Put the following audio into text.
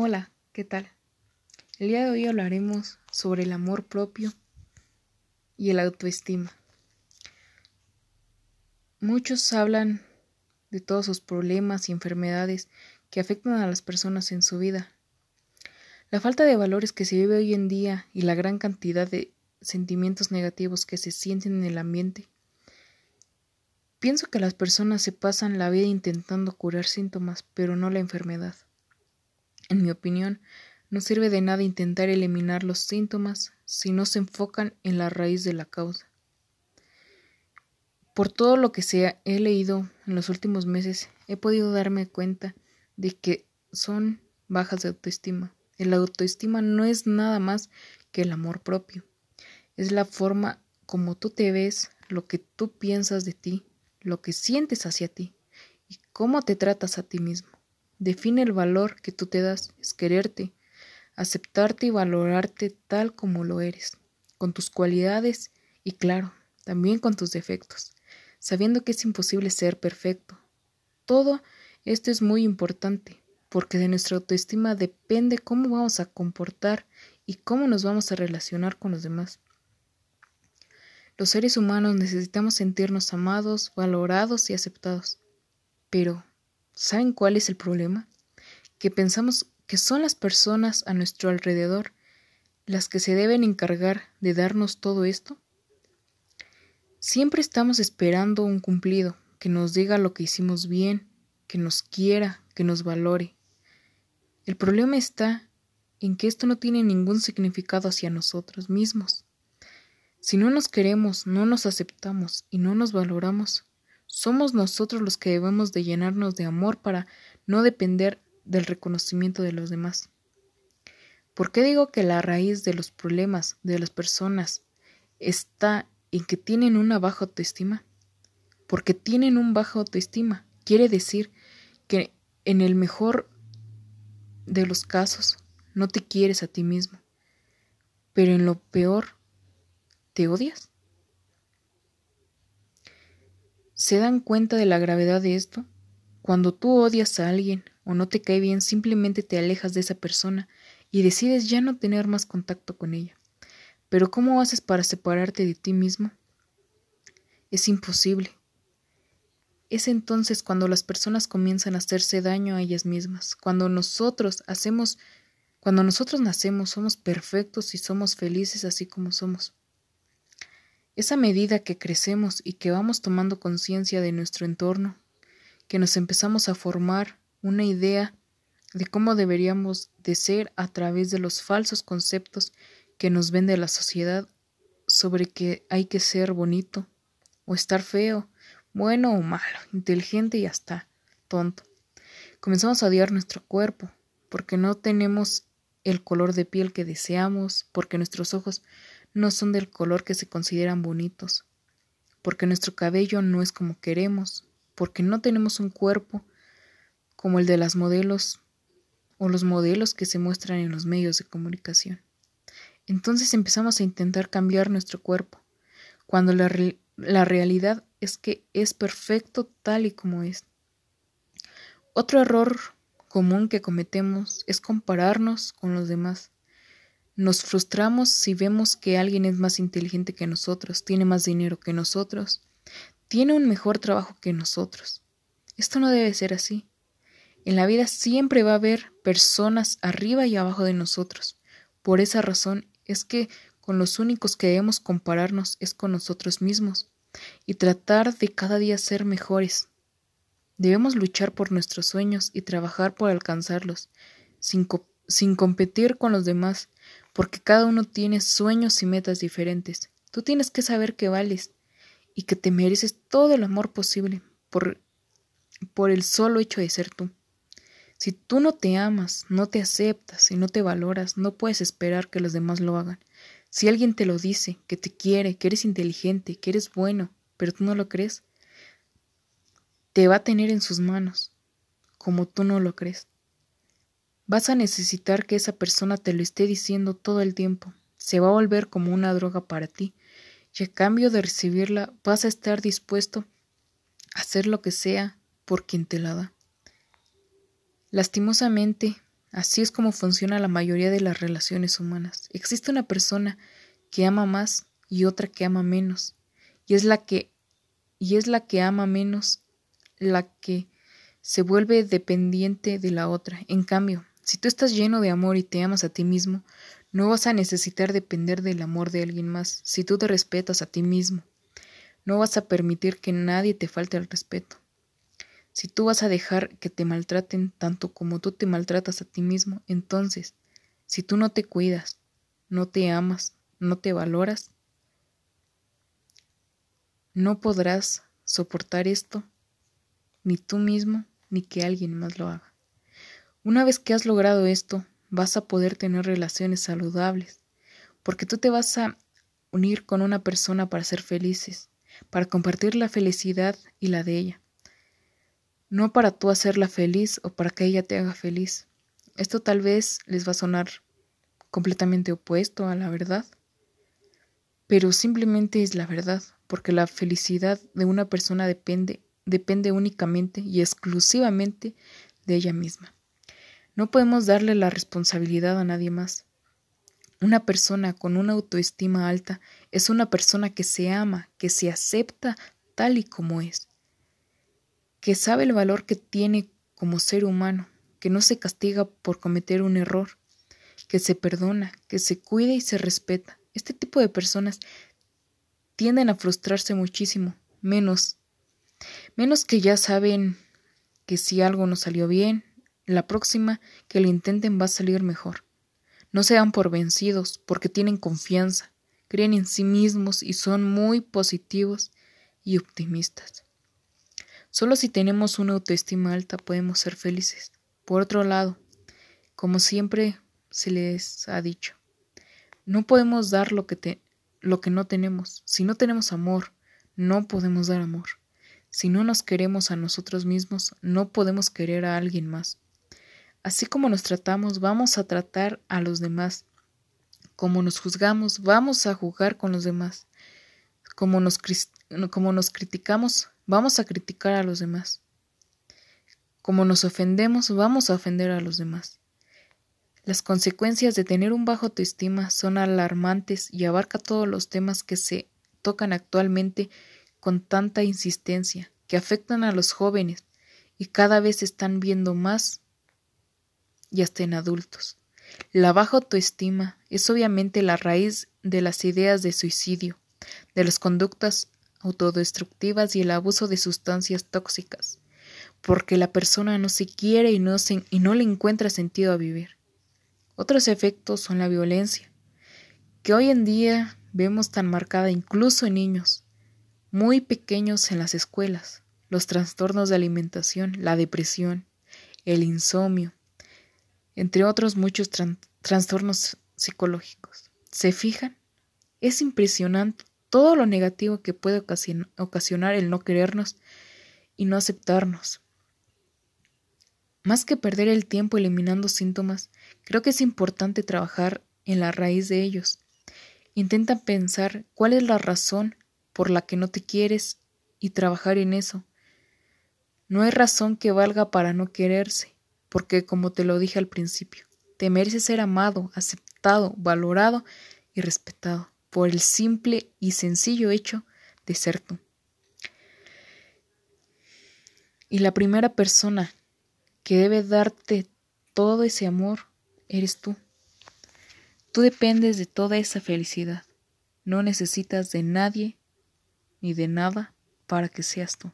Hola, ¿qué tal? El día de hoy hablaremos sobre el amor propio y el autoestima. Muchos hablan de todos sus problemas y enfermedades que afectan a las personas en su vida. La falta de valores que se vive hoy en día y la gran cantidad de sentimientos negativos que se sienten en el ambiente. Pienso que las personas se pasan la vida intentando curar síntomas, pero no la enfermedad. En mi opinión, no sirve de nada intentar eliminar los síntomas si no se enfocan en la raíz de la causa. Por todo lo que se he leído en los últimos meses, he podido darme cuenta de que son bajas de autoestima. El autoestima no es nada más que el amor propio. Es la forma como tú te ves, lo que tú piensas de ti, lo que sientes hacia ti y cómo te tratas a ti mismo. Define el valor que tú te das, es quererte, aceptarte y valorarte tal como lo eres, con tus cualidades y claro, también con tus defectos, sabiendo que es imposible ser perfecto. Todo esto es muy importante, porque de nuestra autoestima depende cómo vamos a comportar y cómo nos vamos a relacionar con los demás. Los seres humanos necesitamos sentirnos amados, valorados y aceptados. Pero, ¿Saben cuál es el problema? Que pensamos que son las personas a nuestro alrededor las que se deben encargar de darnos todo esto. Siempre estamos esperando un cumplido, que nos diga lo que hicimos bien, que nos quiera, que nos valore. El problema está en que esto no tiene ningún significado hacia nosotros mismos. Si no nos queremos, no nos aceptamos y no nos valoramos, somos nosotros los que debemos de llenarnos de amor para no depender del reconocimiento de los demás. ¿Por qué digo que la raíz de los problemas de las personas está en que tienen una baja autoestima? Porque tienen un baja autoestima. Quiere decir que en el mejor de los casos no te quieres a ti mismo, pero en lo peor te odias. ¿Se dan cuenta de la gravedad de esto? Cuando tú odias a alguien o no te cae bien, simplemente te alejas de esa persona y decides ya no tener más contacto con ella. Pero ¿cómo haces para separarte de ti mismo? Es imposible. Es entonces cuando las personas comienzan a hacerse daño a ellas mismas, cuando nosotros hacemos, cuando nosotros nacemos somos perfectos y somos felices así como somos. Esa medida que crecemos y que vamos tomando conciencia de nuestro entorno, que nos empezamos a formar una idea de cómo deberíamos de ser a través de los falsos conceptos que nos vende la sociedad sobre que hay que ser bonito o estar feo, bueno o malo, inteligente y hasta tonto. Comenzamos a odiar nuestro cuerpo porque no tenemos el color de piel que deseamos, porque nuestros ojos no son del color que se consideran bonitos, porque nuestro cabello no es como queremos, porque no tenemos un cuerpo como el de las modelos o los modelos que se muestran en los medios de comunicación. Entonces empezamos a intentar cambiar nuestro cuerpo, cuando la, la realidad es que es perfecto tal y como es. Otro error común que cometemos es compararnos con los demás. Nos frustramos si vemos que alguien es más inteligente que nosotros, tiene más dinero que nosotros, tiene un mejor trabajo que nosotros. Esto no debe ser así. En la vida siempre va a haber personas arriba y abajo de nosotros. Por esa razón es que con los únicos que debemos compararnos es con nosotros mismos y tratar de cada día ser mejores. Debemos luchar por nuestros sueños y trabajar por alcanzarlos, sin, sin competir con los demás, porque cada uno tiene sueños y metas diferentes. Tú tienes que saber que vales y que te mereces todo el amor posible por, por el solo hecho de ser tú. Si tú no te amas, no te aceptas y no te valoras, no puedes esperar que los demás lo hagan. Si alguien te lo dice, que te quiere, que eres inteligente, que eres bueno, pero tú no lo crees, te va a tener en sus manos, como tú no lo crees. Vas a necesitar que esa persona te lo esté diciendo todo el tiempo. Se va a volver como una droga para ti. Y a cambio de recibirla, vas a estar dispuesto a hacer lo que sea por quien te la da. Lastimosamente, Así es como funciona la mayoría de las relaciones humanas. Existe una persona que ama más y otra que ama menos. Y es la que y es la que ama menos la que se vuelve dependiente de la otra. En cambio, si tú estás lleno de amor y te amas a ti mismo, no vas a necesitar depender del amor de alguien más. Si tú te respetas a ti mismo, no vas a permitir que nadie te falte el respeto. Si tú vas a dejar que te maltraten tanto como tú te maltratas a ti mismo, entonces, si tú no te cuidas, no te amas, no te valoras, no podrás soportar esto, ni tú mismo, ni que alguien más lo haga. Una vez que has logrado esto, vas a poder tener relaciones saludables, porque tú te vas a unir con una persona para ser felices, para compartir la felicidad y la de ella no para tú hacerla feliz o para que ella te haga feliz. Esto tal vez les va a sonar completamente opuesto a la verdad, pero simplemente es la verdad, porque la felicidad de una persona depende depende únicamente y exclusivamente de ella misma. No podemos darle la responsabilidad a nadie más. Una persona con una autoestima alta es una persona que se ama, que se acepta tal y como es que sabe el valor que tiene como ser humano, que no se castiga por cometer un error, que se perdona, que se cuida y se respeta. Este tipo de personas tienden a frustrarse muchísimo, menos, menos que ya saben que si algo no salió bien, la próxima que lo intenten va a salir mejor. No sean por vencidos, porque tienen confianza, creen en sí mismos y son muy positivos y optimistas. Solo si tenemos una autoestima alta podemos ser felices. Por otro lado, como siempre se les ha dicho, no podemos dar lo que, te, lo que no tenemos. Si no tenemos amor, no podemos dar amor. Si no nos queremos a nosotros mismos, no podemos querer a alguien más. Así como nos tratamos, vamos a tratar a los demás. Como nos juzgamos, vamos a jugar con los demás. Como nos, como nos criticamos, vamos a criticar a los demás. Como nos ofendemos, vamos a ofender a los demás. Las consecuencias de tener un bajo autoestima son alarmantes y abarca todos los temas que se tocan actualmente con tanta insistencia, que afectan a los jóvenes y cada vez están viendo más y hasta en adultos. La baja autoestima es obviamente la raíz de las ideas de suicidio, de las conductas autodestructivas y el abuso de sustancias tóxicas, porque la persona no se quiere y no, y no le encuentra sentido a vivir. Otros efectos son la violencia, que hoy en día vemos tan marcada incluso en niños muy pequeños en las escuelas, los trastornos de alimentación, la depresión, el insomnio, entre otros muchos trastornos psicológicos. ¿Se fijan? Es impresionante todo lo negativo que puede ocasionar el no querernos y no aceptarnos. Más que perder el tiempo eliminando síntomas, creo que es importante trabajar en la raíz de ellos. Intenta pensar cuál es la razón por la que no te quieres y trabajar en eso. No hay razón que valga para no quererse, porque como te lo dije al principio, te mereces ser amado, aceptado, valorado y respetado por el simple y sencillo hecho de ser tú. Y la primera persona que debe darte todo ese amor eres tú. Tú dependes de toda esa felicidad. No necesitas de nadie ni de nada para que seas tú.